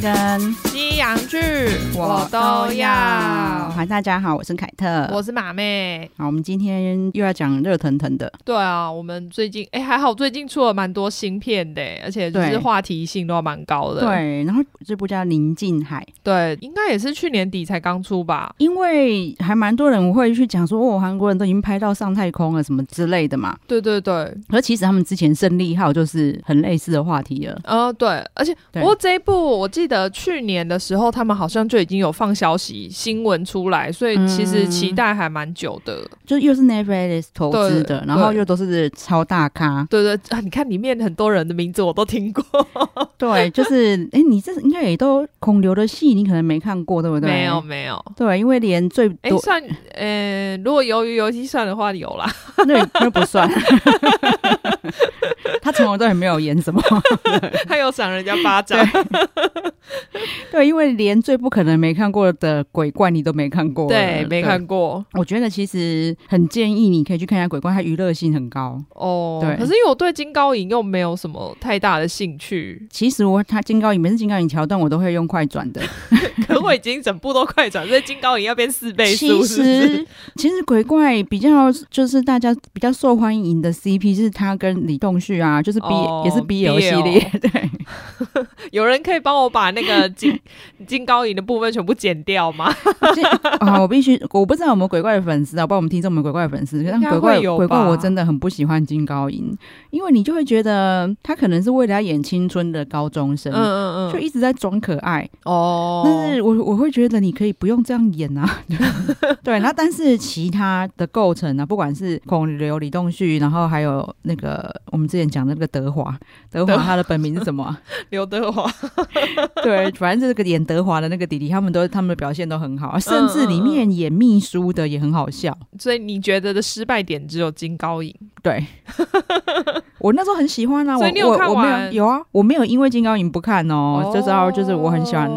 跟西洋剧我都要。嗨，大家好，我是凯特，我是马妹。好，我们今天又要讲热腾腾的。对啊，我们最近哎、欸、还好，最近出了蛮多新片的，而且就是话题性都蛮高的。对，然后这部叫《宁静海》，对，应该也是去年底才刚出吧？因为还蛮多人会去讲说，哦，韩国人都已经拍到上太空了什么之类的嘛。对对对，而其实他们之前胜利号就是很类似的话题了。呃，对，而且不过这一部我记得去年的时候，他们好像就已经有放消息新闻出来，所以其实期待还蛮久的。嗯、就又是 Netflix 投资的，然后又都是超大咖。对对，啊，你看里面很多人的名字我都听过。对，就是哎、欸，你这应该也都孔刘的戏，你可能没看过，对不对？没有没有。对，因为连最多哎算呃，如果鱿鱼游戏算的话，有啦。那那不算。他从来都也没有演什么，他有赏人家巴掌。对，因为连最不可能没看过的鬼怪你都没看过，对，没看过。我觉得其实很建议你可以去看一下鬼怪，它娱乐性很高哦。对，可是因为我对金高银又没有什么太大的兴趣。其实我他金高银每次金高银桥段我都会用快转的，可我已经整部都快转，所以金高银要变四倍速。其实其实鬼怪比较就是大家比较受欢迎的 CP 是他跟李栋旭啊，就是 B、哦、也是 BL 系列。对，有人可以帮我把那个金 金高银的部分全部剪掉吗？啊，我必须，我不知道有没有鬼怪的粉丝啊，不知道我们听众有没有鬼怪的粉丝。但鬼怪鬼怪，我真的很不喜欢金高银，因为你就会觉得他可能是为了要演青春的高中生，嗯嗯嗯，就一直在装可爱哦。但是我我会觉得你可以不用这样演啊。对，那但是其他的构成啊，不管是孔刘、李栋旭，然后还有那个我们之前讲的那个德华，德华他的本名是什么啊？刘德华。对，反正这个演德华的那个弟弟，他们都他们的表现都很好，甚至里面演秘书的也很好笑。所以你觉得的失败点只有金高银？对，我那时候很喜欢啊。我我没有，有啊，我没有因为金高银不看哦，哦就知道就是我很喜欢，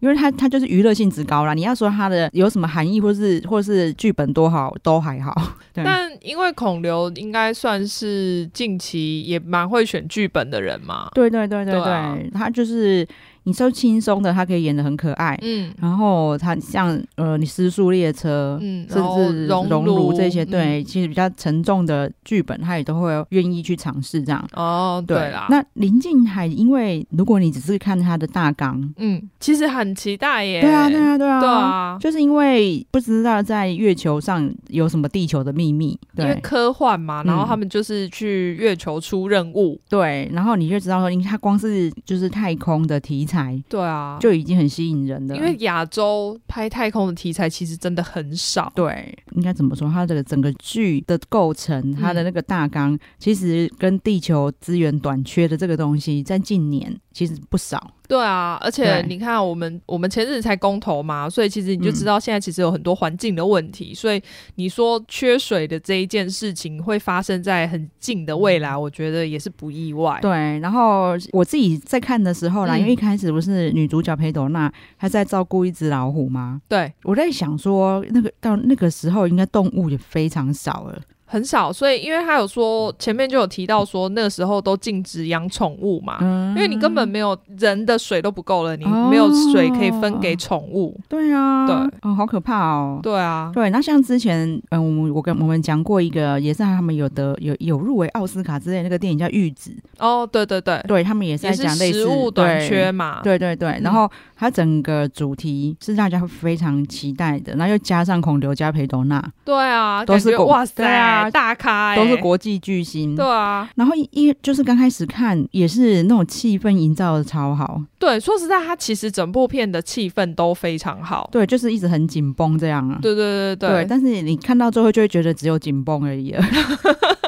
因为他他就是娱乐性质高啦。你要说他的有什么含义，或是或是剧本多好，都还好。但因为孔刘应该算是近期也蛮会选剧本的人嘛。对对对对对，对啊、他就是。你说轻松的，他可以演的很可爱，嗯，然后他像呃，你失速列车，嗯，甚至熔炉这些，对，嗯、其实比较沉重的剧本，他也都会愿意去尝试这样。哦，对啦。那临近海，因为如果你只是看他的大纲，嗯，其实很期待耶。对啊，对啊，对啊，对啊，就是因为不知道在月球上有什么地球的秘密，对，因为科幻嘛，然后他们就是去月球出任务，嗯、对，然后你就知道说，因为他光是就是太空的题材。对啊，就已经很吸引人了。因为亚洲拍太空的题材其实真的很少。对，应该怎么说？它的整个剧的构成，它的那个大纲，嗯、其实跟地球资源短缺的这个东西，在近年其实不少。对啊，而且你看，我们我们前日才公投嘛，所以其实你就知道现在其实有很多环境的问题。嗯、所以你说缺水的这一件事情会发生在很近的未来，我觉得也是不意外。对，然后我自己在看的时候啦，嗯、因为一开始不是女主角裴斗娜她在照顾一只老虎吗？对，我在想说，那个到那个时候应该动物也非常少了。很少，所以因为他有说前面就有提到说那个时候都禁止养宠物嘛，嗯、因为你根本没有人的水都不够了，你没有水可以分给宠物。哦、对啊，对，哦，好可怕哦。对啊，对。那像之前，嗯，我我跟我们讲过一个，也是他们有的有有入围奥斯卡之类的那个电影叫《玉子》。哦，对对对，对他们也是在讲类似食物短缺嘛。对对对，对，然后它整个主题是大家会非常期待的，然后又加上孔刘加裴斗娜。对啊，都是哇塞，啊、大咖、欸。都是国际巨星，对啊，然后一就是刚开始看也是那种气氛营造的超好，对，说实在，它其实整部片的气氛都非常好，对，就是一直很紧绷这样啊，对对对对，对，但是你看到最后就会觉得只有紧绷而已了。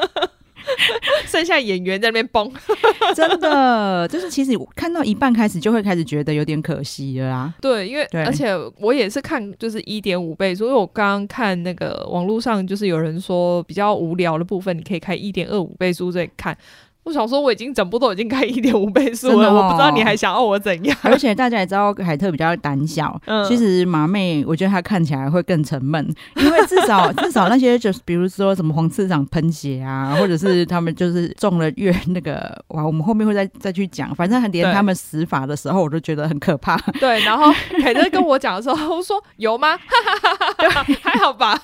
剩下演员在那边崩，真的就是其实看到一半开始就会开始觉得有点可惜了啦。对，因为而且我也是看就是一点五倍，所以我刚刚看那个网络上就是有人说比较无聊的部分，你可以开一点二五倍速再看。我想说，我已经整部都已经开一点五倍速了，哦，我不知道你还想要我怎样。而且大家也知道凯特比较胆小，嗯，其实马妹我觉得她看起来会更沉闷，因为至少 至少那些就是比如说什么黄次长喷血啊，或者是他们就是中了月那个哇，我们后面会再再去讲，反正连他们死法的时候我都觉得很可怕。对，然后凯特跟我讲的时候，我说有吗？还好吧，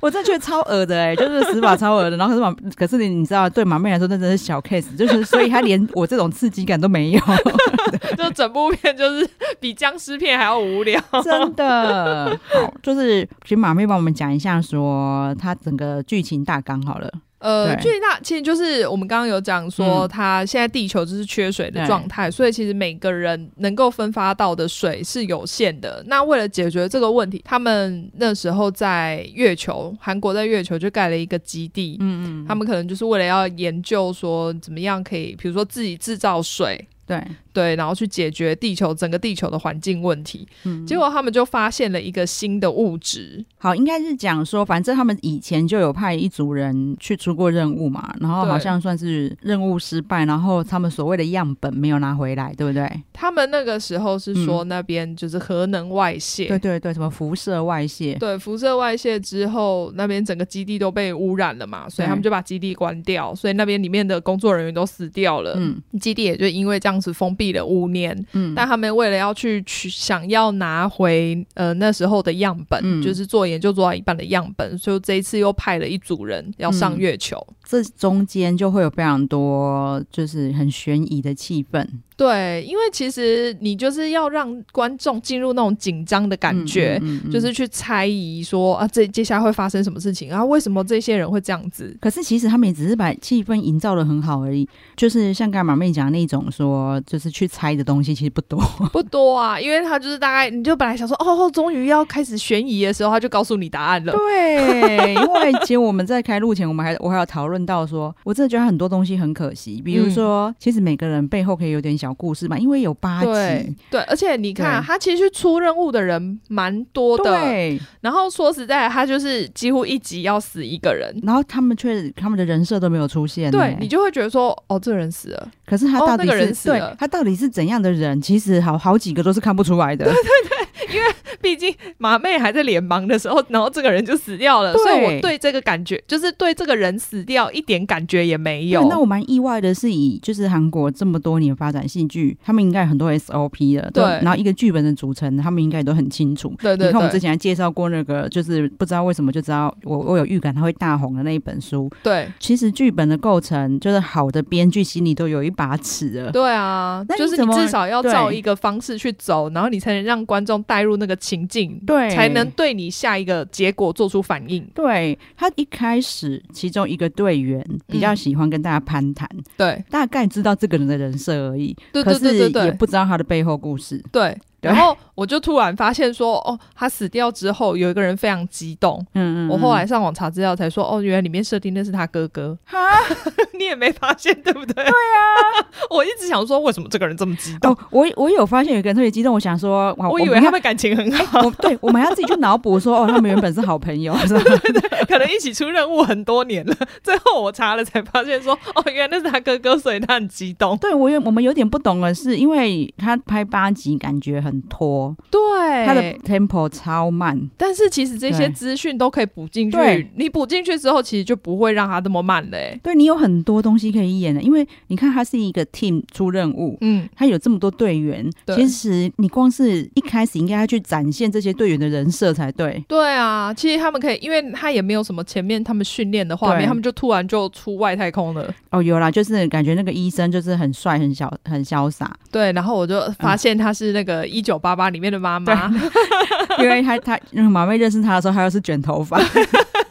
我真的觉得超恶的哎，欸，就是死法超恶的，然后可是马可是你你知道对马妹来说。那真是小 case，就是所以他连 我这种刺激感都没有，就整部片就是比僵尸片还要无聊，真的。好，就是请马妹帮我们讲一下，说他整个剧情大纲好了。呃，最大其实就是我们刚刚有讲说，它现在地球就是缺水的状态，嗯，所以其实每个人能够分发到的水是有限的。那为了解决这个问题，他们那时候在月球，韩国在月球就盖了一个基地，嗯嗯，他们可能就是为了要研究说怎么样可以，比如说自己制造水。对对，然后去解决地球整个地球的环境问题。嗯，结果他们就发现了一个新的物质。好，应该是讲说，反正他们以前就有派一组人去出过任务嘛，然后好像算是任务失败，然后他们所谓的样本没有拿回来，对不对？他们那个时候是说那边就是核能外泄，嗯、对对对，什么辐射外泄？对，辐射外泄之后，那边整个基地都被污染了嘛，所以他们就把基地关掉，所以那边里面的工作人员都死掉了。嗯，基地也就因为这样。是封闭了五年，嗯，但他们为了要去取想要拿回呃那时候的样本，嗯，就是做研究做到一半的样本，所以这一次又派了一组人要上月球，嗯，这中间就会有非常多就是很悬疑的气氛。对，因为其实你就是要让观众进入那种紧张的感觉，嗯嗯嗯嗯，就是去猜疑说啊，这接下来会发生什么事情啊？为什么这些人会这样子？可是其实他们也只是把气氛营造的很好而已，就是像刚刚马妹讲的那种说，就是去猜的东西其实不多，不多啊，因为他就是大概你就本来想说哦，终于要开始悬疑的时候，他就告诉你答案了。对，因为 其实我们在开录前，我们还我还有讨论到说，我真的觉得很多东西很可惜，比如说，嗯、其实每个人背后可以有点小故事嘛，因为有八集，对，对，而且你看，他其实出任务的人蛮多的，对。然后说实在，他就是几乎一集要死一个人，然后他们却他们的人设都没有出现，对，你就会觉得说，哦，这个人死了，可是他到底是、哦那个、人死了，对，他到底是怎样的人？其实好好几个都是看不出来的，对对对，因为毕竟马妹还在脸盲的时候，然后这个人就死掉了，所以我对这个感觉就是对这个人死掉一点感觉也没有。那我蛮意外的是，以就是韩国这么多年发展戏剧。他们应该很多 SOP 的，对。然后一个剧本的组成，他们应该都很清楚。对对，对。你看我们之前还介绍过那个，就是不知道为什么就知道我我有预感他会大红的那一本书。对。其实剧本的构成，就是好的编剧心里都有一把尺了。对啊。那就是你至少要照一个方式去走，然后你才能让观众带入那个情境，对，才能对你下一个结果做出反应。对。他一开始，其中一个队员比较喜欢跟大家攀谈，嗯，对，大概知道这个人的人设而已。对对对。对对对，也不知道他的背后故事。对。然后我就突然发现说，哦，他死掉之后，有一个人非常激动。嗯嗯，嗯。我后来上网查资料才说，哦，原来里面设定那是他哥哥。哈，你也没发现对不对？对啊，我一直想说，为什么这个人这么激动？哦、我我有发现有一个人特别激动，我想说，我以为他们感情很好。我对，我们还要自己去脑补说，哦，他们原本是好朋友，是吧？对，对，对，可能一起出任务很多年了。最后我查了才发现说，哦，原来那是他哥哥，所以他很激动。对，我有我们有点不懂的是，因为他拍八集，感觉很拖。对，它的 tempo 超慢，但是其实这些资讯都可以补进去。你补进去之后，其实就不会让它这么慢嘞。对，你有很多东西可以演的，因为你看，它是一个 team 出任务，嗯，它有这么多队员。其实你光是一开始应该要去展现这些队员的人设才对。对啊，其实他们可以，因为他也没有什么前面他们训练的画面，他们就突然就出外太空了。哦，有啦，就是感觉那个医生就是很帅、很小、很潇洒。对，然后我就发现他是那个一九八八里面的。妈妈，因为她她马妹认识她的时候，她又是卷头发。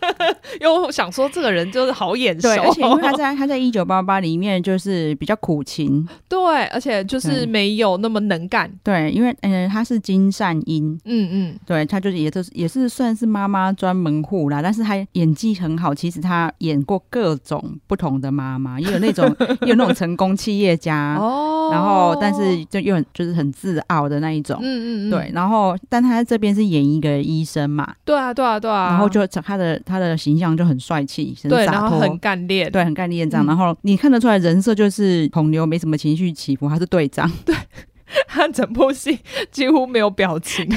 又想说这个人就是好眼熟，而且因为他在他在一九八八里面就是比较苦情，对，而且就是没有那么能干，对，因为嗯、呃、他是金善英，嗯嗯，对，他就是也就是也是算是妈妈专门户啦，但是他演技很好，其实他演过各种不同的妈妈，也有那种 也有那种成功企业家哦，然后但是就又很就是很自傲的那一种，嗯嗯嗯，对，然后但他在这边是演一个医生嘛，对啊对啊对啊，然后就他的他的形象。象就很帅气，很对，然后很干练，对，很干练这样。嗯、然后你看得出来人设就是孔刘没什么情绪起伏，他是队长，对。他整部戏几乎没有表情，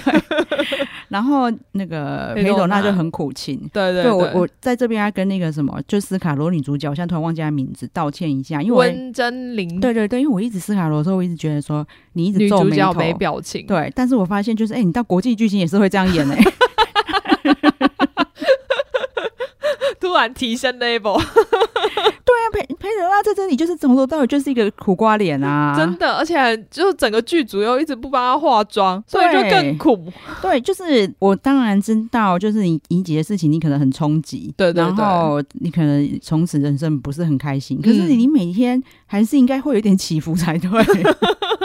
然后那个裴斗娜就很苦情。对对对，我我在这边要跟那个什么，就斯卡罗女主角，我现在突然忘记她名字，道歉一下，因为温真菱。对对对，因为我一直斯卡罗的时候，我一直觉得说你一直皱眉头没表情。对，但是我发现就是，哎、欸，你到国际巨星也是会这样演哎、欸。突然提升 level，对啊，裴裴德拉在这里就是从头到尾就是一个苦瓜脸啊，真的，而且就整个剧组又一直不帮他化妆，所以就更苦。对，就是我当然知道，就是你怡姐的事情，你可能很冲击，对，对对，然后你可能从此人生不是很开心，可是你每天还是应该会有一点起伏才对。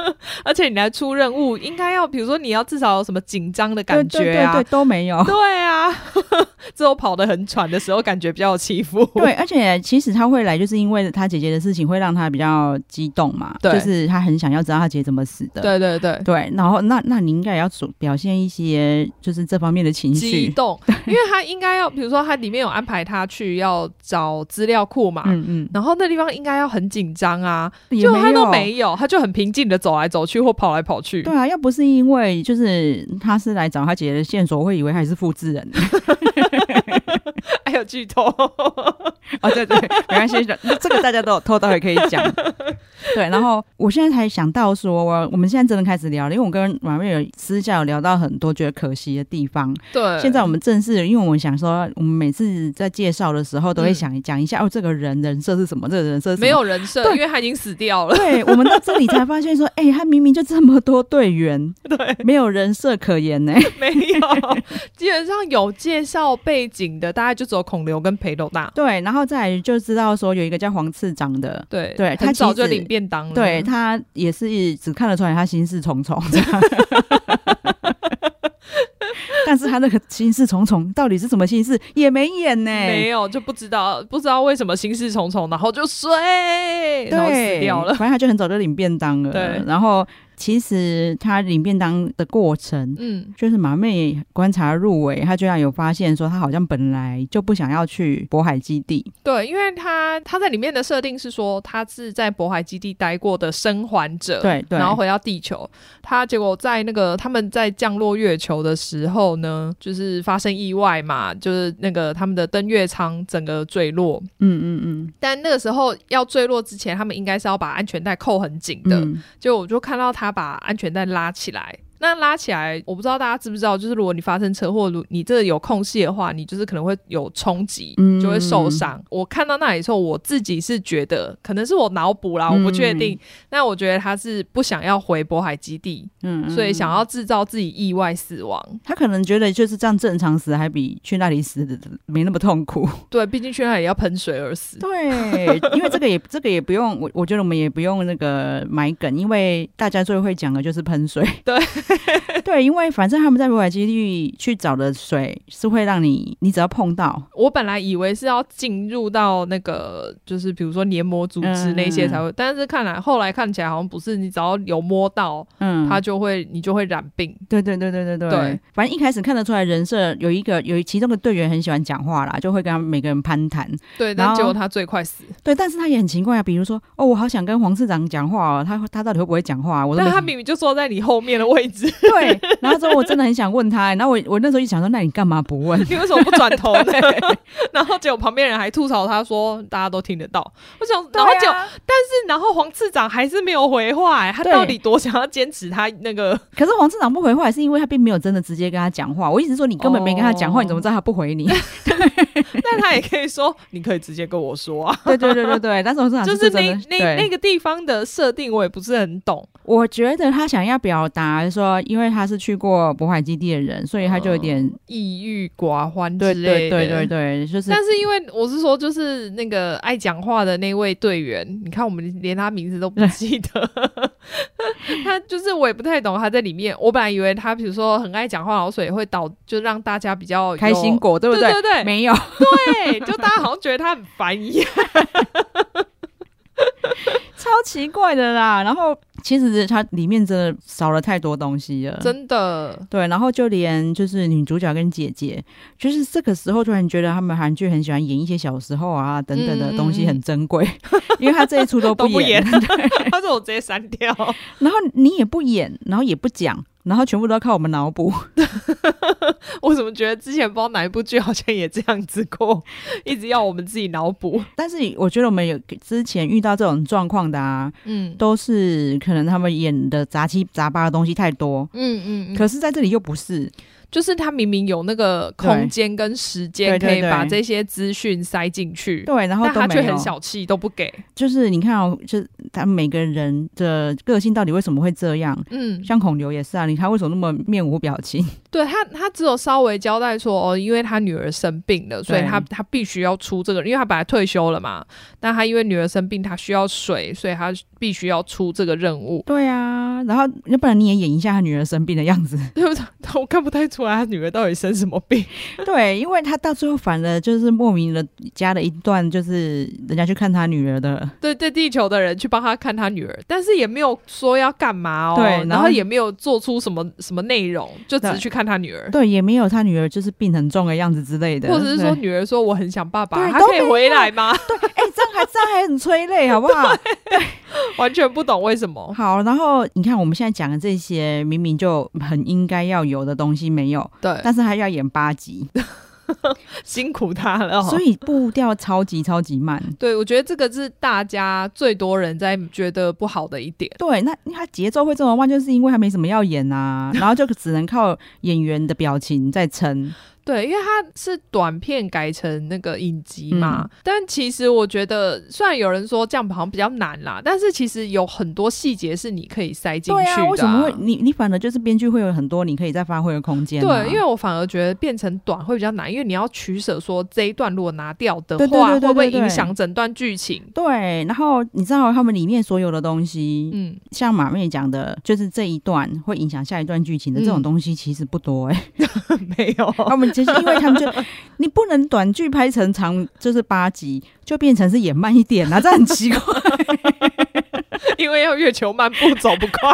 而且你来出任务，应该要比如说你要至少有什么紧张的感觉啊，对，对，对，对，都没有。对啊，之后跑得很喘的时候，感觉比较有起伏。对，而且其实他会来，就是因为他姐姐的事情会让他比较激动嘛。对，就是他很想要知道他姐姐怎么死的。对对对对。然后那那你应该也要表现一些就是这方面的情绪，激动，因为他应该要比如说他里面有安排他去要找资料库嘛，嗯嗯，然后那地方应该要很紧张啊，就他都没有，他就很平静的走来走去或跑来跑去。对啊，要不是因为就是他是来找他姐姐的线索，我会以为他是复制人。剧透 哦，对对，没关系，这个大家都有偷到也可以讲。对，然后我现在才想到说，我我们现在真的开始聊了，因为我跟马瑞有私下有聊到很多觉得可惜的地方。对，现在我们正式，因为我们想说，我们每次在介绍的时候都会想讲一下、嗯、哦，这个人人设是什么？这个人设没有人设，因为他已经死掉了。对，我们到这里才发现说，哎、欸，他明明就这么多队员，对，没有人设可言呢。没有，基本上有介绍背景的，大概就只有孔刘跟裴斗大。对，然后再来就知道说有一个叫黄次长的，对对，他早就领便当了。对，他也是只看得出来他心事重重这样，但是他那个心事重重到底是什么心事也没演呢？没有，就不知道不知道为什么心事重重，然后就睡，然后死掉了。反正他就很早就领便当了，对，然后。其实他领便当的过程，嗯，就是马妹观察入围，她居然有发现说，她好像本来就不想要去渤海基地。对，因为他他在里面的设定是说，他是在渤海基地待过的生还者，对对，然后回到地球，他结果在那个他们在降落月球的时候呢，就是发生意外嘛，就是那个他们的登月舱整个坠落，嗯嗯嗯，但那个时候要坠落之前，他们应该是要把安全带扣很紧的，嗯、就我就看到他。他把安全带拉起来。那拉起来，我不知道大家知不知道，就是如果你发生车祸，如你这有空隙的话，你就是可能会有冲击，就会受伤。嗯、我看到那里之后，我自己是觉得，可能是我脑补啦，我不确定。那、嗯、我觉得他是不想要回渤海基地，嗯，所以想要制造自己意外死亡。他可能觉得就是这样正常死，还比去那里死的没那么痛苦。对，毕竟去那里要喷水而死。对，因为这个也 这个也不用，我我觉得我们也不用那个买梗，因为大家最会讲的就是喷水。对，对。因为反正他们在渤海基地去找的水是会让你，你只要碰到。我本来以为是要进入到那个，就是比如说黏膜组织那些才会，嗯、但是看来后来看起来好像不是，你只要有摸到，嗯，它就会你就会染病。对对对对对对。对，反正一开始看得出来人设有一个有其中的队员很喜欢讲话啦，就会跟他们每个人攀谈。对，然后结果他最快死。对，但是他也很奇怪啊，比如说哦，我好想跟黄市长讲话哦，他他到底会不会讲话？我但他明明就坐在你后面的位置。对。然后之后我真的很想问他，然后我我那时候一想说，那你干嘛不问？你为什么不转头呢？然后结果旁边人还吐槽他说，大家都听得到。我想，然后就、啊、但是然后黄次长还是没有回话、欸，他到底多想要坚持他那个？可是黄次长不回话，是因为他并没有真的直接跟他讲话。我意思是说，你根本没跟他讲话，哦、你怎么知道他不回你？对，但他也可以说，你可以直接跟我说啊。对对对对对，但是黄次长是就是那那那个地方的设定，我也不是很懂。我觉得他想要表达说，因为他是去过渤海基地的人，所以他就有点抑郁寡欢之类的。对对对对对，就是。但是因为我是说，就是那个爱讲话的那位队员，你看我们连他名字都不记得。他就是我也不太懂他在里面。我本来以为他比如说很爱讲话，然后所以会导就让大家比较开心果，对不对？对对对，没有。对，就大家好像觉得他很烦一样。超 超奇怪的啦。然后其实它里面真的少了太多东西了，真的。对，然后就连就是女主角跟姐姐，就是这个时候突然觉得他们韩剧很喜欢演一些小时候啊等等的东西很珍贵，嗯、因为他这一出都不演，他说我直接删掉。然后你也不演，然后也不讲。然后全部都要靠我们脑补。我怎么觉得之前不知道哪一部剧好像也这样子过，一直要我们自己脑补。但是我觉得我们有之前遇到这种状况的啊，嗯，都是可能他们演的杂七杂八的东西太多，嗯嗯，嗯。可是在这里又不是。就是他明明有那个空间跟时间，可以把这些资讯塞进去，对，然后但他却很小气，都不给。就是你看哦，就是他每个人的个性到底为什么会这样？嗯，像孔刘也是啊，你看为什么那么面无表情？对他，他只有稍微交代说哦，因为他女儿生病了，所以他他必须要出这个，因为他本来退休了嘛。但他因为女儿生病，他需要水，所以他必须要出这个任务。对啊，然后要不然你也演一下他女儿生病的样子，对不对？我看不太出来。他女儿到底生什么病？对，因为他到最后反而就是莫名的加了一段，就是人家去看他女儿的，对对，地球的人去帮他看他女儿，但是也没有说要干嘛哦，对，然后，然后也没有做出什么什么内容，就只是去看他女儿，对，也没有他女儿就是病很重的样子之类的，或者是说女儿说我很想爸爸，他可以回来吗？对，哎、欸，这样还这样还很催泪，好不好？对，完全不懂为什么。好，然后你看我们现在讲的这些，明明就很应该要有的东西没有。对，但是还要演八集，辛苦他了。所以步调超级超级慢。对，我觉得这个是大家最多人在觉得不好的一点。对，那他节奏会这么慢，就是因为他没什么要演啊，然后就只能靠演员的表情在撑。对，因为它是短片改成那个影集嘛，嗯，但其实我觉得，虽然有人说这样好像比较难啦，但是其实有很多细节是你可以塞进去的。对啊，为什么会你你反而就是编剧会有很多你可以再发挥的空间？对，因为我反而觉得变成短会比较难，因为你要取舍，说这一段如果拿掉的话，会不会影响整段剧情？对，然后你知道他们里面所有的东西，嗯，像马妹讲的，就是这一段会影响下一段剧情的这种东西，其实不多哎，欸，没有他们。其实因为他们就，你不能短剧拍成长，就是八集，就变成是演慢一点啊，这很奇怪。因为要月球漫步走不快。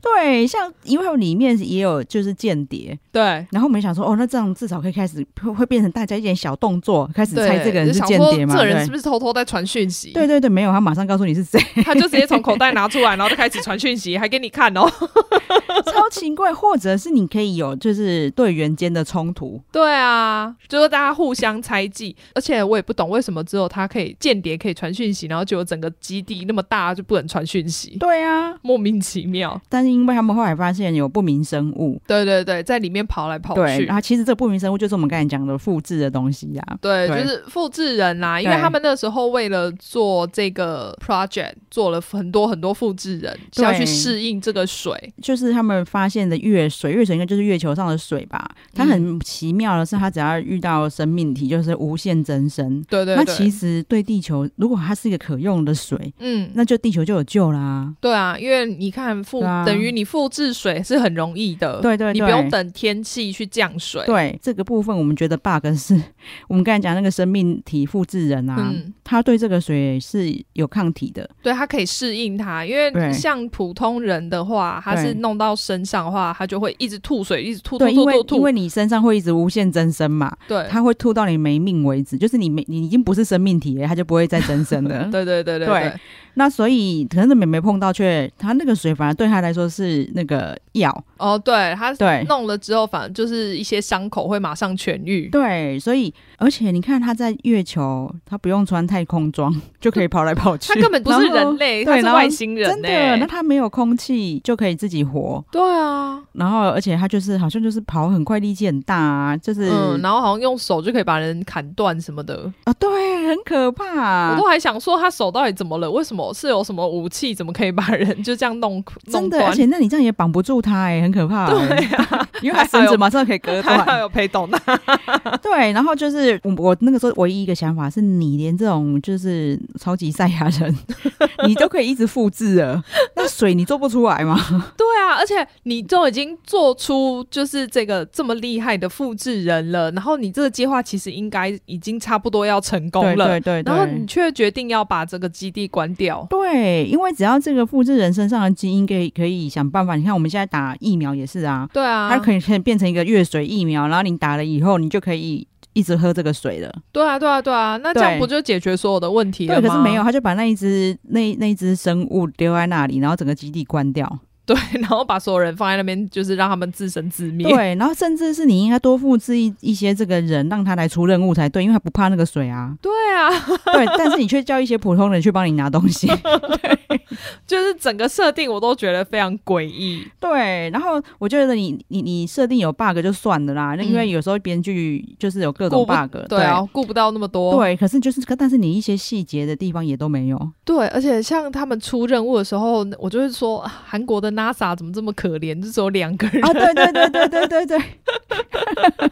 对，像因为里面也有就是间谍，对，然后我们想说，哦，那这样至少可以开始会会变成大家一点小动作，开始猜这个人是间谍吗？这人是不是偷偷在传讯息？对对对，没有，他马上告诉你是谁，他就直接从口袋拿出来，然后就开始传讯息，还给你看哦，超奇怪。或者是你可以有就是队员间的冲突，对啊，就是大家互相猜忌，而且我也不懂为什么只有他可以间谍可以传讯息，然后就有整个基地那么大就不能传讯息？对啊，莫名其妙。但是因为他们后来发现有不明生物，对对对，在里面跑来跑去。对，然后其实这个不明生物就是我们刚才讲的复制的东西呀、啊。对，就是复制人啦、啊，因为他们那时候为了做这个 project，做了很多很多复制人，需要去适应这个水。就是他们发现的月水，月水应该就是月球上的水吧？它很奇妙的是，它只要遇到生命体，就是无限增生。对对对。那其实对地球，如果它是一个可用的水，嗯，那就地球就有救啦。对啊，因为你看复、啊、等于你复制水是很容易的，对对对，你不用等天气去降水。对这个部分，我们觉得 bug 是我们刚才讲那个生命体复制人啊，嗯，他对这个水是有抗体的，对，他可以适应它。因为像普通人的话，他是弄到身上的话，他就会一直吐水，一直吐吐吐吐，吐，吐。因为你身上会一直无限增生嘛，对，他会吐到你没命为止，就是你没你已经不是生命体了，他就不会再增生了。对，对，对对对。那所以可能是没没碰到，却他那个水反而对他来说是那个药哦，对他对弄了之后，反正就是一些伤口会马上痊愈。对，所以而且你看他在月球，他不用穿太空装就可以跑来跑去，他根本不是人类，他是外星人，真的。那他没有空气就可以自己活，对啊。然后而且他就是好像就是跑很快，力气很大啊，就是嗯，然后好像用手就可以把人砍断什么的啊，对，很可怕。我都还想说他手到底怎么了？为什么？是有什么武器？怎么可以把人就这样弄？真的，而且那你这样也绑不住他哎、欸，很可怕、欸。对啊，因为他绳子马上可以割断。他有陪懂的。对，然后就是我我那个时候唯一一个想法是，你连这种就是超级赛亚人，你都可以一直复制了，那水你做不出来吗？对啊，而且你都已经做出就是这个这么厉害的复制人了，然后你这个计划其实应该已经差不多要成功了，了，对对对，然后你却决定要把这个基地关掉。对，因为只要这个复制人身上的基因可以可以想办法，你看我们现在打疫苗也是啊，对啊，它可以变成一个月水疫苗，然后你打了以后，你就可以一直喝这个水了。对啊，对啊，对啊，那这样不就解决所有的问题了吗？对，可是没有，他就把那一只那那一只生物丢在那里，然后整个基地关掉。对，然后把所有人放在那边，就是让他们自生自灭。对，然后甚至是你应该多复制一一些这个人，让他来出任务才对，因为他不怕那个水啊。对啊，对，但是你却叫一些普通人去帮你拿东西。对，就是整个设定我都觉得非常诡异。对，然后我觉得你你你设定有 bug 就算了啦，那、嗯、因为有时候编剧就是有各种 bug，对，对啊，顾不到那么多。对，可是就是，但是你一些细节的地方也都没有。对，而且像他们出任务的时候，我就是说韩国的 NASA 怎么这么可怜，就只有两个人啊！对对对对对对对。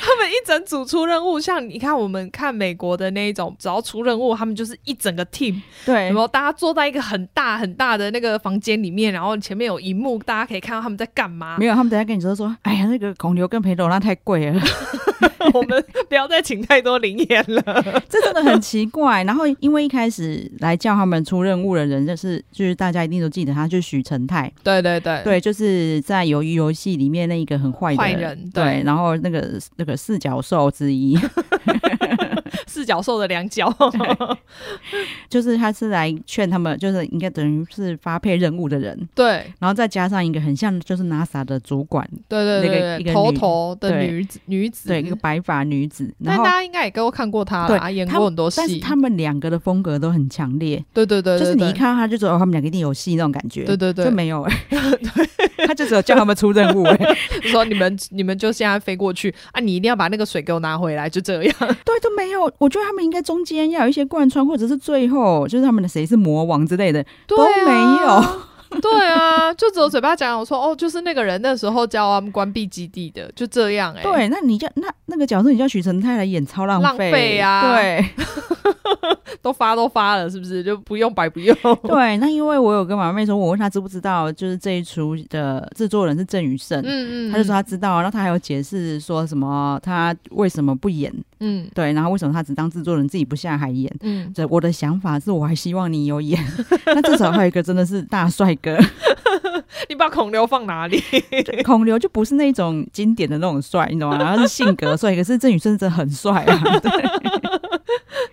他们一整组出任务，像你看，我们看美国的那一种，只要出任务，他们就是一整个 team，对，然后大家坐在一个很大很大的那个房间里面，然后前面有荧幕，大家可以看到他们在干嘛。没有，他们等下跟你说说，哎呀，那个孔刘跟裴斗那太贵了，我们不要再请太多灵演了，这真的很奇怪。然后因为一开始来叫他们出任务的人，就是就是大家一定都记得他，就是许成泰，对对对。对，就是在鱿鱼游戏里面那一个很坏的坏人，对，对，然后那个那个四角兽之一，四角兽的两角，就是他是来劝他们，就是应该等于是发配任务的人，对，然后再加上一个很像就是 NASA 的主管，对对对，那个一个头头的女子女子，对，一个白发女子，但大家应该也都看过她了，演过很多戏，但是他们两个的风格都很强烈，对对对，就是你一看到他就觉得哦，他们两个一定有戏那种感觉，对对对，就没有。哎，他就只有叫他们出任务。哎，说你们你们就现在飞过去啊，你一定要把那个水给我拿回来，就这样。对，都没有。我觉得他们应该中间要有一些贯穿，或者是最后就是他们的谁是魔王之类的，都没有。对啊，就只有嘴巴讲，我说哦，就是那个人那时候叫他们关闭基地的，就这样哎、欸。对，那你叫那那个角色，你叫许成泰来演，超浪费，浪费啊！对，都发都发了，是不是？就不用白不用。对，那因为我有跟马妹说，我问他知不知道，就是这一出的制作人是郑宇盛，嗯，嗯嗯，他就说他知道，然后他还有解释说什么他为什么不演，嗯，对，然后为什么他只当制作人自己不下海演，嗯，这我的想法是我还希望你有演，那至少还有一个真的是大帅哥。你把孔刘放哪里？孔刘就不是那种经典的那种帅，你懂吗？他是性格帅，可是郑宇顺真的很帅啊。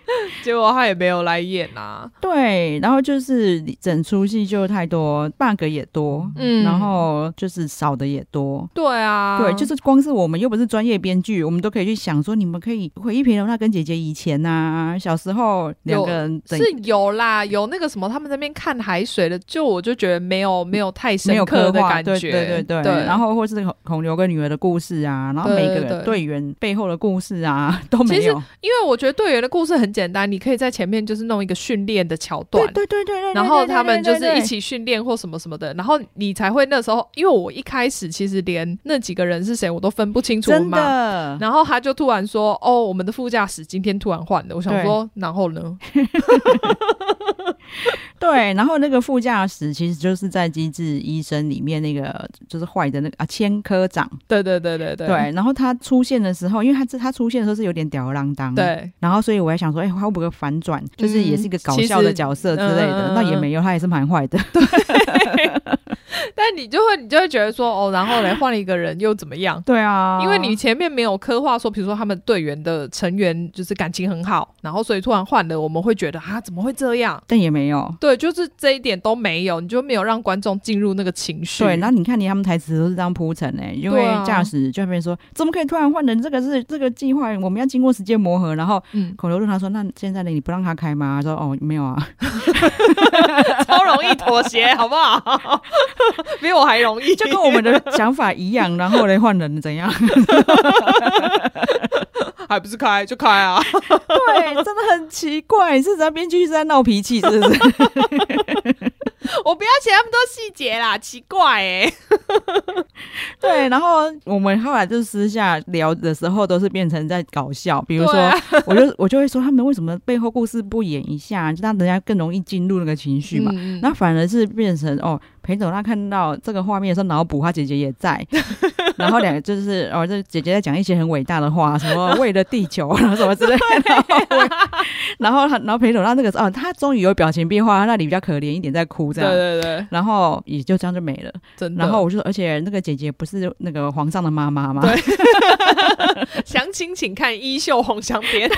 对 结果他也没有来演啊。对，然后就是整出戏就太多 bug 也多，嗯，然后就是少的也多。对啊，对，就是光是我们又不是专业编剧，我们都可以去想说，你们可以回忆平柔他跟姐姐以前呐、啊，小时候两个人是有啦，有那个什么，他们在那边看海水的，就我就觉得没有没有太深刻的感觉，对对对对，对。然后或是孔孔刘跟女儿的故事啊，然后每个队员背后的故事啊 都没有。其实因为我觉得队员的故事很简单，你可以在前面就是弄一个训练的桥段，对对对对，然后他们就是一起训练或什么什么的，然后你才会那时候，因为我一开始其实连那几个人是谁我都分不清楚嘛。然后他就突然说：“哦，我们的副驾驶今天突然换了。”我想说，然后呢？对，然后那个副驾驶其实就是在《机智医生》里面那个就是坏的那个啊，千科长。对对对对对。对，然后他出现的时候，因为他这他出现的时候是有点吊儿郎当。对。然后所以我还想说，哎，会不会反转？就是也是一个搞笑的角色之类的。那、嗯、也没有，他也是蛮坏的。对。但你就会，你就会觉得说，哦，然后来换了一个人又怎么样？对啊，因为你前面没有刻画说，比如说他们队员的成员就是感情很好，然后所以突然换了，我们会觉得啊，怎么会这样？但也没有，对，就是这一点都没有，你就没有让观众进入那个情绪。对，然后你看，你他们台词都是这样铺陈诶，因为驾驶就那边说，怎么可以突然换人？这个是这个计划，我们要经过时间磨合。然后，嗯，孔刘问他说，那现在呢，你不让他开吗？他说，哦，没有啊，超容易妥协，好不好？比我还容易，就跟我们的想法一样，然后来换人怎样？还不是开就开啊？对，真的很奇怪，是咱编剧是在闹脾气，是不是？我不要写那么多细节啦，奇怪哎、欸。对，然后我们后来就私下聊的时候，都是变成在搞笑。比如说，啊、我就我就会说，他们为什么背后故事不演一下，就让人家更容易进入那个情绪嘛。嗯、然后反而是变成哦。裴斗娜看到这个画面的时候，脑补她姐姐也在，然后两个就是哦，这姐姐在讲一些很伟大的话，什么为了地球，然后什么之类的。然后 然后裴斗娜那个时候，哦，他终于有表情变化，他那里比较可怜一点，在哭这样。对对对。然后也就这样就没了。真的。然后我就说，而且那个姐姐不是那个皇上的妈妈吗？对。详情请看《衣袖红镶边》。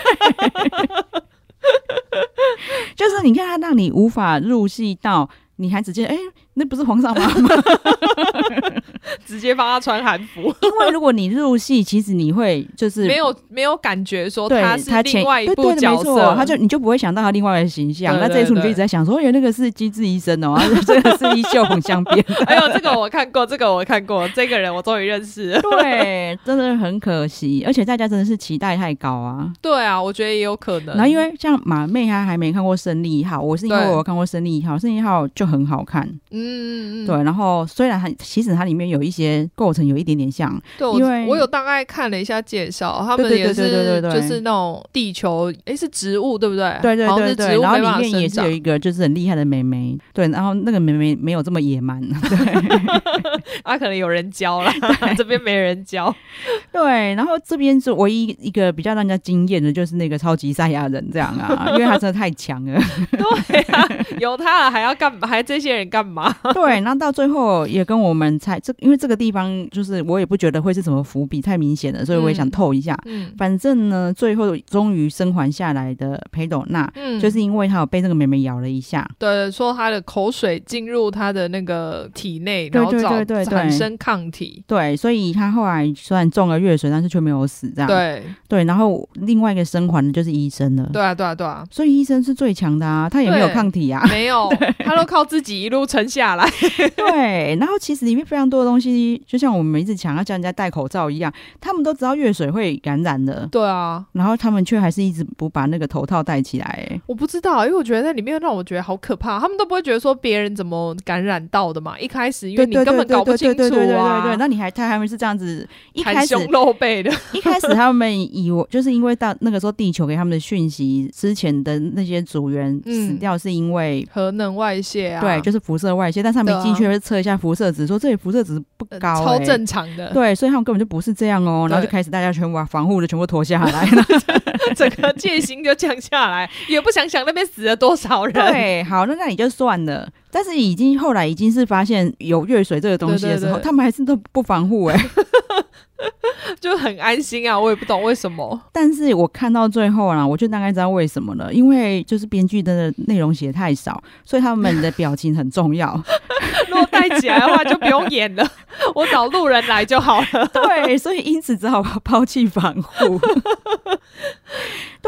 就是你看他让你无法入戏到，你还直接哎。欸那不是皇上吗？直接帮他穿韩服。因为如果你入戏，其实你会就是没有没有感觉说他是另外一部角色，他就你就不会想到他另外的形象。那这一出你就一直在想说，哎，那个是机智医生哦，这个是衣袖红镶边。哎呦，这个我看过，这个我看过，这个人我终于认识了。对，真的很可惜，而且大家真的是期待太高啊。对啊，我觉得也有可能。然后因为像马妹她还没看过《胜利号》，我是因为我看过《胜利号》，《胜利号》就很好看。嗯。嗯嗯，对，然后虽然它其实它里面有一些构成有一点点像，对，因为我有大概看了一下介绍，他们也是就是那种地球，哎，是植物对不对？对对对对，然后里面也是有一个就是很厉害的妹妹，对，然后那个妹妹没有这么野蛮，对，她可能有人教了，这边没人教，对，然后这边是唯一一个比较让人家惊艳的，就是那个超级赛亚人这样啊，因为他真的太强了，对啊，有他了还要干嘛？还这些人干嘛？对，那到最后也跟我们猜这，因为这个地方就是我也不觉得会是什么伏笔，太明显了，所以我也想透一下。嗯，反正呢，最后终于生还下来的裴斗娜，嗯，就是因为他有被那个妹妹咬了一下，对，说他的口水进入他的那个体内，然后对对对产生抗体，对，所以他后来虽然中了月水，但是却没有死，这样。对。对，然后另外一个生还的就是医生了，对啊对啊对啊，所以医生是最强的啊，他也没有抗体啊，没有，他都靠自己一路撑下来。对，然后其实里面非常多的东西，就像我们一直强要叫人家戴口罩一样，他们都知道月水会感染的。对啊，然后他们却还是一直不把那个头套戴起来。我不知道，因为我觉得在里面让我觉得好可怕。他们都不会觉得说别人怎么感染到的嘛？一开始因为你根本搞不清楚啊。对对对那你还他还是这样子，一开始露背的。一开始他们以为就是因为到那个时候地球给他们的讯息，之前的那些组员死掉是因为核能外泄啊，对，就是辐射外泄，但是他们进去会测一下辐射值，说这里辐射值不高，欸，超正常的。对，所以他们根本就不是这样哦，然后就开始大家全部把防护的全部脱下来，整个戒心就降下来，也不想想那边死了多少人。对，好，那那你就算了。但是已经后来已经是发现有月水这个东西的时候，他们还是都不防护哎、欸。就很安心啊，我也不懂为什么。但是我看到最后啦，我就大概知道为什么了，因为就是编剧的内容写太少，所以他们的表情很重要。如果带起来的话，就不用演了，我找路人来就好了。对，所以因此只好抛弃防护。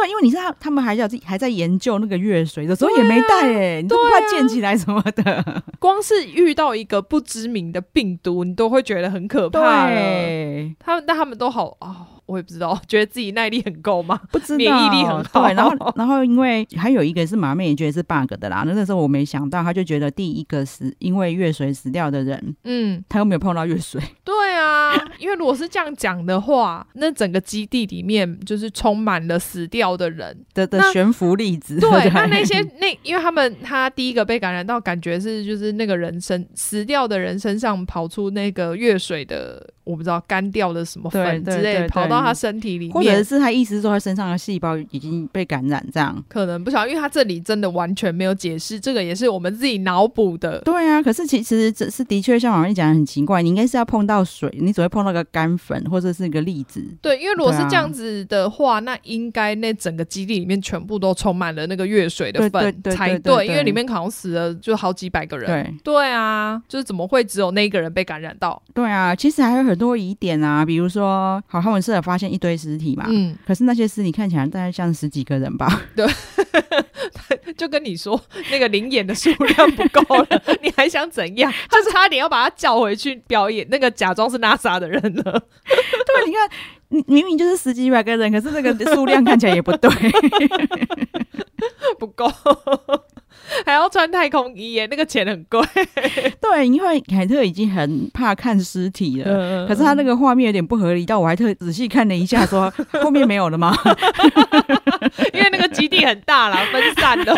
对，因为你知道他们还要还在研究那个月水的时候也没带哎、欸，啊、你都不怕溅起来什么的。光是遇到一个不知名的病毒，你都会觉得很可怕。对，他们但他们都好啊。哦我也不知道，觉得自己耐力很够吗？不知道，免疫力很好。对，然后，然后因为还有一个是马妹也觉得是 bug 的啦。那那时候我没想到，他就觉得第一个是因为月水死掉的人，嗯，他又没有碰到月水。对啊，因为如果是这样讲的话，那整个基地里面就是充满了死掉的人的的悬浮粒子。对，那那些那，因为他们他第一个被感染到，感觉是就是那个人身死掉的人身上跑出那个月水的。我不知道干掉的什么粉之类的跑到他身体里面，或者是他意思是说他身上的细胞已经被感染，这样可能不晓得，因为他这里真的完全没有解释，这个也是我们自己脑补的。对啊，可是其实这是的确像网上讲的很奇怪，你应该是要碰到水，你只会碰到个干粉或者是一个粒子。对，因为如果是这样子的话，啊、那应该那整个基地里面全部都充满了那个月水的粉才对，因为里面好像死了就好几百个人。对，对啊，就是怎么会只有那一个人被感染到？对啊，其实还有很多疑点啊。啊，比如说，好，他们是有发现一堆尸体嘛，嗯，可是那些尸体看起来大概像十几个人吧，对，就跟你说那个灵眼的数量不够了，你还想怎样？就差点要把他叫回去表演，那个假装是 NASA 的人了。对，你看，你明明就是十几百个人，可是那个数量看起来也不对，不够。还要穿太空衣耶，那个钱很贵。对，因为凯特已经很怕看尸体了，嗯、可是他那个画面有点不合理，但我还特仔细看了一下说，说 后面没有了吗？因为那个基地很大啦，分散了。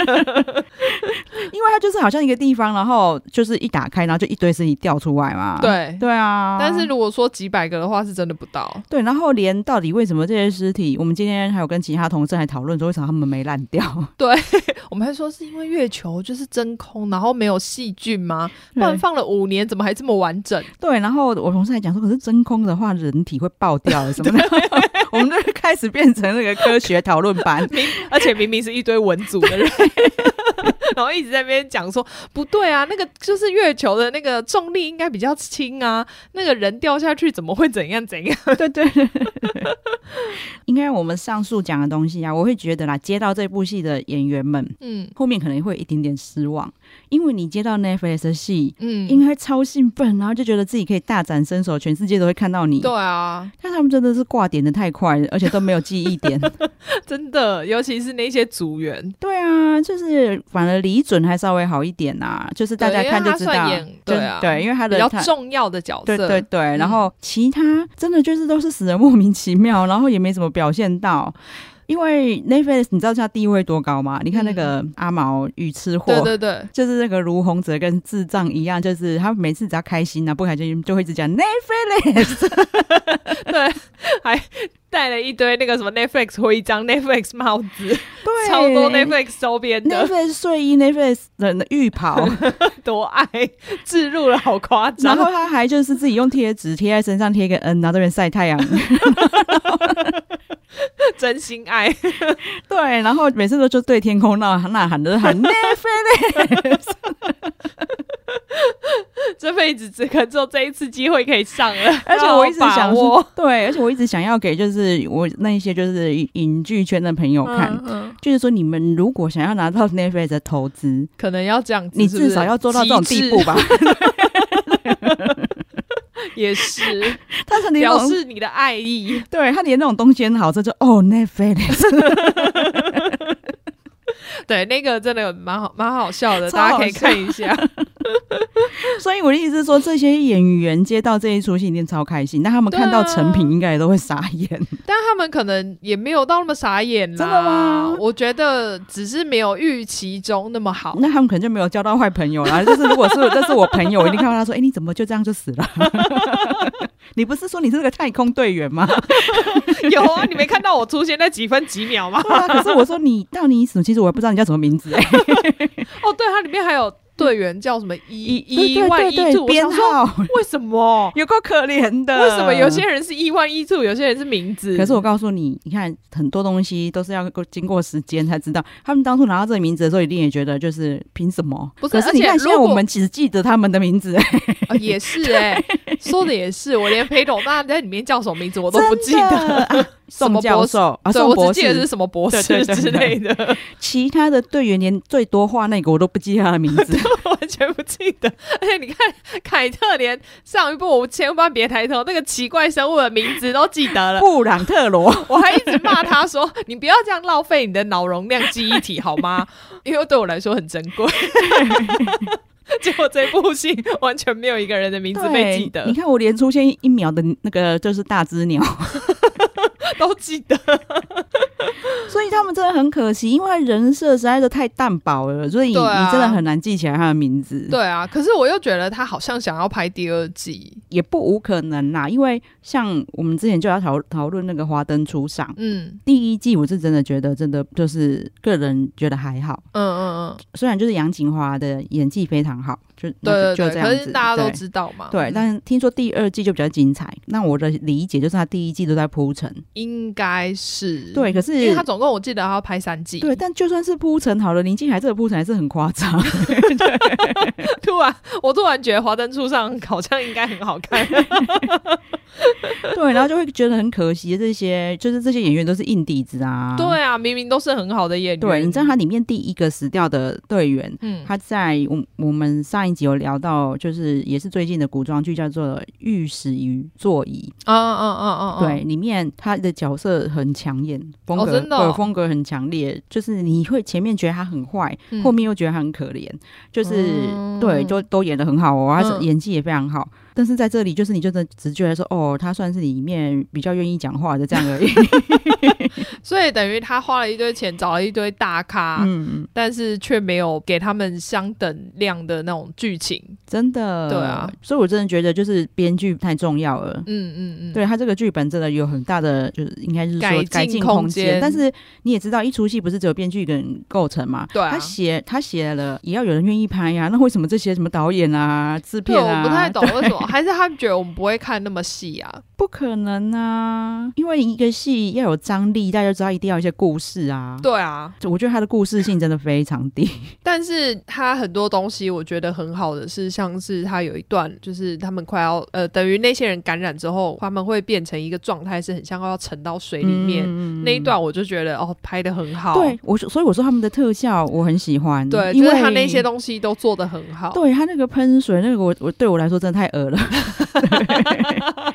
因为它就是好像一个地方，然后就是一打开，然后就一堆尸体掉出来嘛。对对啊，但是如果说几百个的话，是真的不到。对，然后连到底为什么这些尸体，我们今天还有跟其他同事还讨论说，为什么他们没烂掉？对，我们还说是因为月球就是真空，然后没有细菌吗？不然放了五年，怎么还这么完整？对，然后我同事还讲说，可是真空的话，人体会爆掉什么的。我们就开始变成那个科学讨论班，而且明明是一堆文组的人，然后一直在那边讲说不对啊，那个就是月球的那个重力应该比较轻啊，那个人掉下去怎么会怎样怎样？对 对，应该我们上述讲的东西啊，我会觉得啦，接到这部戏的演员们，嗯，后面可能会有一点点失望。因为你接到 Netflix 的戏，嗯，应该超兴奋，然后就觉得自己可以大展身手，全世界都会看到你。对啊，但他们真的是挂点的太快了，而且都没有记忆点，真的，尤其是那些组员。对啊，就是反而李准还稍微好一点啊，就是大家看就知道，对啊，对，因为他的比较重要的角色，对对对，然后其他真的就是都是死人莫名其妙，然后也没怎么表现到。因为 Netflix 你知道他地位多高吗？你看那个阿毛与吃货，对对对，就是那个卢洪泽跟智障一样，就是他每次只要开心啊，不开心就会一直讲 Netflix，对，还带了一堆那个什么 Netflix 徽章、Netflix 帽子，对，超多 Netflix 周边的 Netflix 睡衣、Netflix 人的浴袍，多爱置入了，好夸张。然后他还就是自己用贴纸贴在身上贴一个 N，然后在那边晒太阳。真心爱，对，然后每次都就对天空呐呐喊的喊 Netflix，这辈子只可只有这一次机会可以上了，而且我一直想说，对，而且我一直想要给就是我那一些就是影剧圈的朋友看，嗯嗯、就是说你们如果想要拿到 Netflix 的投资，可能要这样子是是，你至少要做到这种地步吧。也是，他是表示你的爱意，对他连那种东西很好这，就哦，Netflix，对，那个真的蛮好，蛮好笑的，大家可以看一下。所以我的意思是说，这些演员接到这一出戏一定超开心，但他们看到成品应该也都会傻眼。但他们可能也没有到那么傻眼啦。真的吗？我觉得只是没有预期中那么好。那他们可能就没有交到坏朋友啦。就是如果是这是我朋友，我一定看到他说：“哎、欸，你怎么就这样就死了？”你不是说你是个太空队员吗？有啊，你没看到我出现那几分几秒吗？啊、可是我说你到你死，其实我也不知道你叫什么名字哎、欸。哦，对，它里面还有。队员叫什么一一万一 two 编号？为什么有够可怜的？为什么有些人是一万一 two，有些人是名字？可是我告诉你，你看很多东西都是要经过时间才知道。他们当初拿到这个名字的时候，一定也觉得就是凭什么？不是，可是你看现在我们只记得他们的名字，啊、也是哎、欸，说的也是。我连裴斗娜在里面叫什么名字我都不记得。宋教授啊，宋博士，我记得是什么博士之类的。其他的队员连最多话那个我都不记得他的名字，完全不记得。而且你看，凯特连上一部我千万别抬头那个奇怪生物的名字都记得了，布朗特罗。我还一直骂他说：“你不要这样浪费你的脑容量记忆体好吗？” 因为对我来说很珍贵。结果这部戏完全没有一个人的名字被记得。你看我连出现一秒的那个就是大只鸟。都记得，所以他们真的很可惜，因为人设实在是太淡薄了，所以你真的很难记起来他的名字。对啊，可是我又觉得他好像想要拍第二季，也不无可能啦。因为像我们之前就要讨讨论那个《华灯初上》，嗯，第一季我是真的觉得真的就是个人觉得还好，嗯嗯嗯，虽然就是杨锦华的演技非常好。就对对对，就这样子，可是大家都知道嘛。对，但是听说第二季就比较精彩。那我的理解就是他第一季都在铺陈，应该是对。可是因为他总共我记得他要拍三季，对。但就算是铺陈好了，林静海这个铺陈还是很夸张。突然，我突然觉得《华灯初上》好像应该很好看。对，然后就会觉得很可惜，这些就是这些演员都是硬底子啊。对啊，明明都是很好的演员。对，你知道他里面第一个死掉的队员，嗯，他在我我们上一。一集有聊到，就是也是最近的古装剧，叫做《御史与座椅》。啊啊啊啊！对，里面他的角色很抢眼，风格、哦真的哦、风格很强烈，就是你会前面觉得他很坏，嗯、后面又觉得他很可怜，就是、嗯、对，就都演的很好哦，他是演技也非常好。嗯但是在这里，就是你就是只觉得说，哦，他算是里面比较愿意讲话的这样而已。所以等于他花了一堆钱找了一堆大咖，嗯，但是却没有给他们相等量的那种剧情，真的。对啊，所以我真的觉得就是编剧太重要了。嗯嗯嗯，对他这个剧本真的有很大的就是应该是说改进空间。但是你也知道，一出戏不是只有编剧一个人构成嘛？对啊，他写他写了，也要有人愿意拍呀。那为什么这些什么导演啊、制片啊，我不太懂为什么？还是他们觉得我们不会看那么细啊？不可能啊！因为一个戏要有张力，大家就知道一定要一些故事啊。对啊，我觉得他的故事性真的非常低。但是他很多东西我觉得很好的是，像是他有一段，就是他们快要呃，等于那些人感染之后，他们会变成一个状态，是很像要沉到水里面。嗯、那一段我就觉得哦，拍的很好。对，我所以我说他们的特效我很喜欢。对，因为他那些东西都做的很好。对他那个喷水，那个我我对我来说真的太恶了。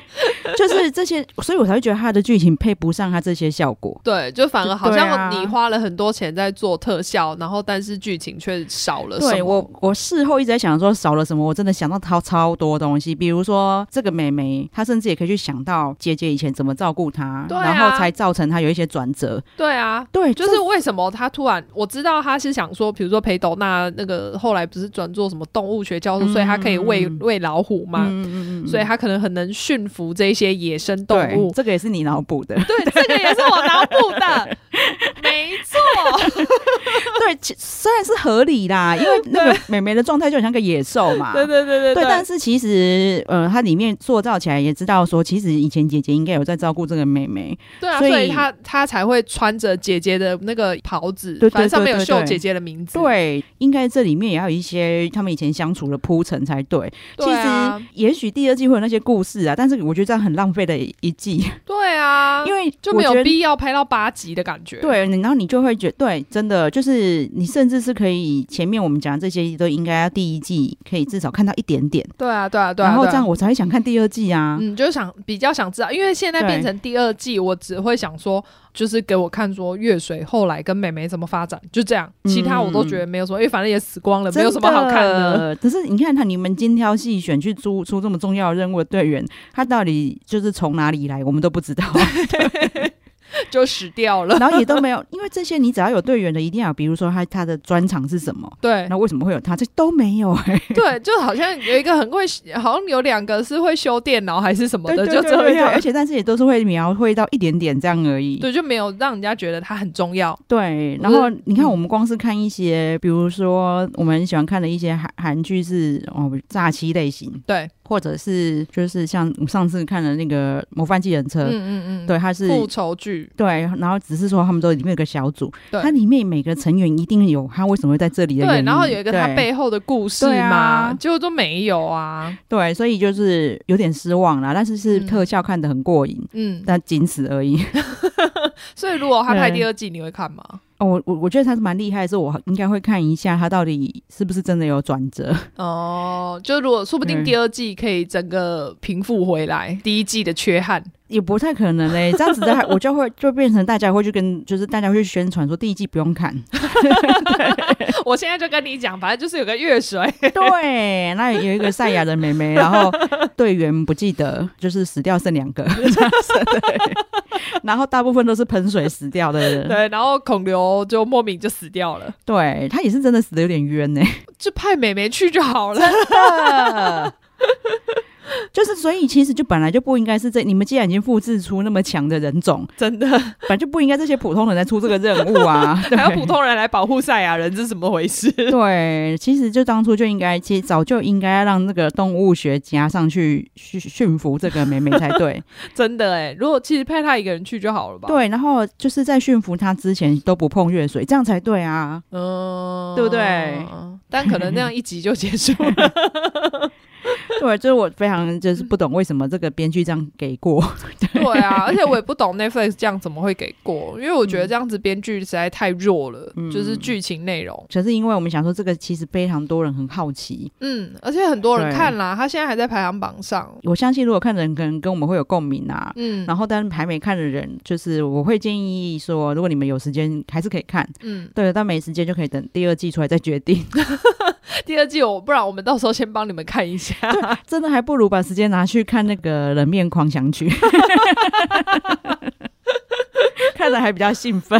就是这些，所以我才会觉得他的剧情配不上他这些效果。对，就反而好像你花了很多钱在做特效，啊、然后但是剧情却少了什么。对，我，我事后一直在想说少了什么，我真的想到超超多东西，比如说这个妹妹，她甚至也可以去想到姐姐以前怎么照顾她，啊、然后才造成她有一些转折。对啊，对，就是为什么她突然，我知道她是想说，比如说裴斗娜那个后来不是转做什么动物学教授，嗯、所以她可以喂喂老虎嘛，嗯嗯嗯，所以他可能很能驯服这些野生动物。这个也是你脑补的，对，这个也是我脑补的，没错。对，虽然是合理啦，因为那个妹妹的状态就很像个野兽嘛。对对对对对。但是其实，呃，它里面塑造起来也知道说，其实以前姐姐应该有在照顾这个妹妹。对啊，所以她她才会穿着姐姐的那个袍子，对，反正上面有绣姐姐的名字。对，应该这里面也要有一些他们以前相处的铺陈才对。其实，也许第二季会有那些故事啊，但是我觉得这样很浪费的一季。对啊，因为就没有必要拍到八集的感觉。对，然后你就会觉得，对，真的就是你甚至是可以前面我们讲这些都应该要第一季可以至少看到一点点。对啊，对啊，对啊。然后这样我才会想看第二季啊。嗯，就想比较想知道，因为现在变成第二季，我只会想说，就是给我看说月水后来跟美眉怎么发展，就这样。其他我都觉得没有什么，因为反正也死光了，没有什么好看的。可是你看他，你们精挑细选去出出这么重要的任务的队员，他到底就是从哪里来，我们都不知道。对 就死掉了，然后也都没有，因为这些你只要有队员的，一定要，比如说他他的专长是什么？对，那为什么会有他？这都没有哎、欸。对，就好像有一个很会，好像有两个是会修电脑还是什么的，就这样。而且但是也都是会描绘到一点点这样而已。对，就没有让人家觉得他很重要。对，然后你看，我们光是看一些，嗯、比如说我们喜欢看的一些韩韩剧是哦诈欺类型，对。或者是就是像我上次看的那个《模范计程车》，嗯嗯嗯，对，它是复仇剧，对，然后只是说他们都里面有个小组，对，它里面每个成员一定有他为什么会在这里对，然后有一个他背后的故事嘛，结果都没有啊，对，所以就是有点失望啦，但是是特效看得很过瘾，嗯，但仅此而已。所以如果他拍第二季，你会看吗？哦，我我我觉得他是蛮厉害的，是我应该会看一下他到底是不是真的有转折。哦，就如果说不定第二季可以整个平复回来，嗯、第一季的缺憾。也不太可能嘞、欸，这样子的话，我就会就变成大家会去跟，就是大家会去宣传说第一季不用看。我现在就跟你讲，反正就是有个月水，对，那有一个赛亚的妹妹，然后队员不记得，就是死掉剩两个，然后大部分都是喷水死掉的。人，对，然后孔刘就莫名就死掉了，对，他也是真的死的有点冤呢、欸，就派妹妹去就好了。就是，所以其实就本来就不应该是这。你们既然已经复制出那么强的人种，真的，本来就不应该这些普通人来出这个任务啊，还有普通人来保护赛亚人，这是怎么回事？对，其实就当初就应该，其实早就应该让那个动物学家上去驯驯服这个美美才对。真的哎，如果其实派他一个人去就好了吧？对，然后就是在驯服他之前都不碰热水，这样才对啊。嗯，对不对？但可能那样一集就结束了。对，就是我非常就是不懂为什么这个编剧这样给过。对，对啊，而且我也不懂 Netflix 这样怎么会给过，因为我觉得这样子编剧实在太弱了，嗯、就是剧情内容。可是因为我们想说这个其实非常多人很好奇，嗯，而且很多人看啦，他现在还在排行榜上。我相信如果看的人可能跟我们会有共鸣啊，嗯，然后但是还没看的人，就是我会建议说，如果你们有时间还是可以看，嗯，对，但没时间就可以等第二季出来再决定。第二季我不然我们到时候先帮你们看一下，真的还不如把时间拿去看那个《人面狂想曲》，看着还比较兴奋。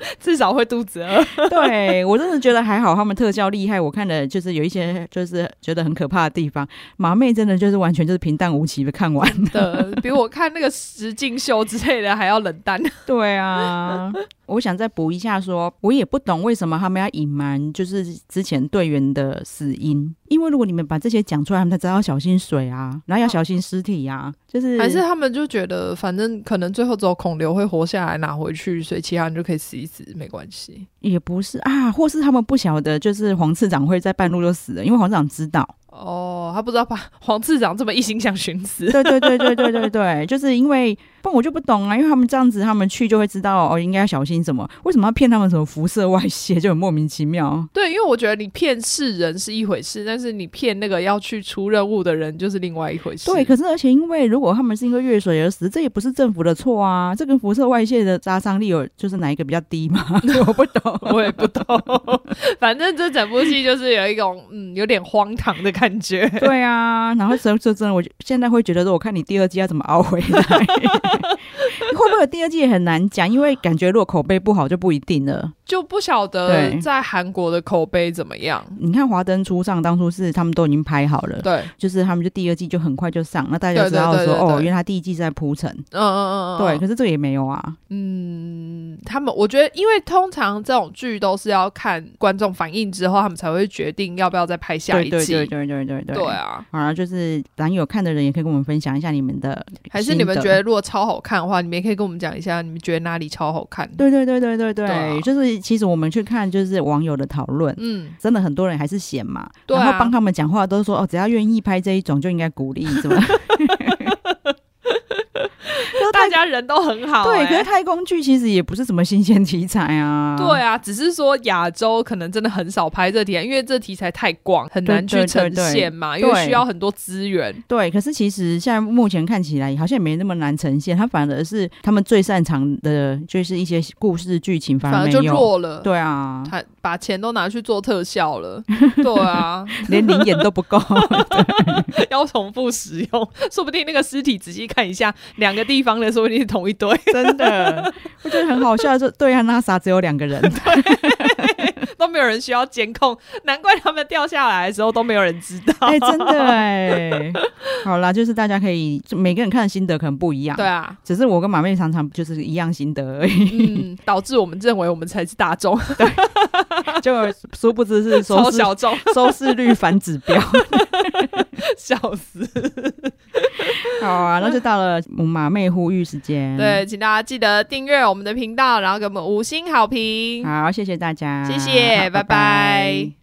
至少会肚子饿。对，我真的觉得还好，他们特效厉害。我看的就是有一些就是觉得很可怕的地方。马妹真的就是完全就是平淡无奇的看完的，比我看那个实境秀之类的还要冷淡。对啊。我想再补一下说，说我也不懂为什么他们要隐瞒，就是之前队员的死因。因为如果你们把这些讲出来，他们才知道要小心水啊，然后要小心尸体呀、啊。就是还是他们就觉得，反正可能最后只有孔刘会活下来拿回去，所以其他人就可以死一死，没关系。也不是啊，或是他们不晓得，就是黄次长会在半路就死了，因为黄次长知道。哦，他不知道把 黄次长这么一心想寻死。对对对对对对对，就是因为，不然我就不懂啊，因为他们这样子，他们去就会知道哦，应该要小心什么？为什么要骗他们什么辐射外泄？就很莫名其妙。对，因为我觉得你骗世人是一回事，但是你骗那个要去出任务的人就是另外一回事。对，可是而且因为如果他们是因为越水而死，这也不是政府的错啊，这跟辐射外泄的杀伤力有就是哪一个比较低吗？我不懂，我也不懂。反正这整部戏就是有一种嗯有点荒唐的感觉。对啊。啊，然后所以说真的，我现在会觉得说，我看你第二季要怎么熬回来，会不会第二季也很难讲，因为感觉如果口碑不好就不一定了。就不晓得在韩国的口碑怎么样。你看《华灯初上》当初是他们都已经拍好了，对，就是他们就第二季就很快就上，那大家就知道说哦，原来他第一季在铺陈。嗯嗯嗯嗯，对。可是这个也没有啊。嗯，他们我觉得，因为通常这种剧都是要看观众反应之后，他们才会决定要不要再拍下一季。对对对对对对。对对啊，好，就是咱有看的人也可以跟我们分享一下你们的，还是你们觉得如果超好看的话，你们也可以跟我们讲一下，你们觉得哪里超好看？对对对对对对，就是其实我们去看。就是网友的讨论，嗯，真的很多人还是嫌嘛，然后帮他们讲话都说哦，只要愿意拍这一种就应该鼓励，是吧？大家人都很好，欸，对。可是太空剧其实也不是什么新鲜题材啊。对啊，只是说亚洲可能真的很少拍这题材，因为这题材太广，很难去呈现嘛，对对对对，因为需要很多资源。对，可是其实现在目前看起来好像也没那么难呈现，它反而是他们最擅长的，就是一些故事剧情反而，就弱了。对啊，他把钱都拿去做特效了。对啊，连零演都不够，要重复使用，说不定那个尸体仔细看一下，两个地方的。说不定是同一堆，真的，我觉得很好笑。就对啊，NASA 只有两个人，都没有人需要监控，难怪他们掉下来的时候都没有人知道。哎、欸，真的哎。好啦，就是大家可以每个人看的心得可能不一样，对啊，只是我跟马妹常常就是一样心得而已，嗯，导致我们认为我们才是大众，对，就殊不知是收小众，收视率反指标，笑死。好啊，那就到了马妹呼吁时间。对，请大家记得订阅我们的频道，然后给我们五星好评。好，谢谢大家，谢谢，拜拜。拜拜。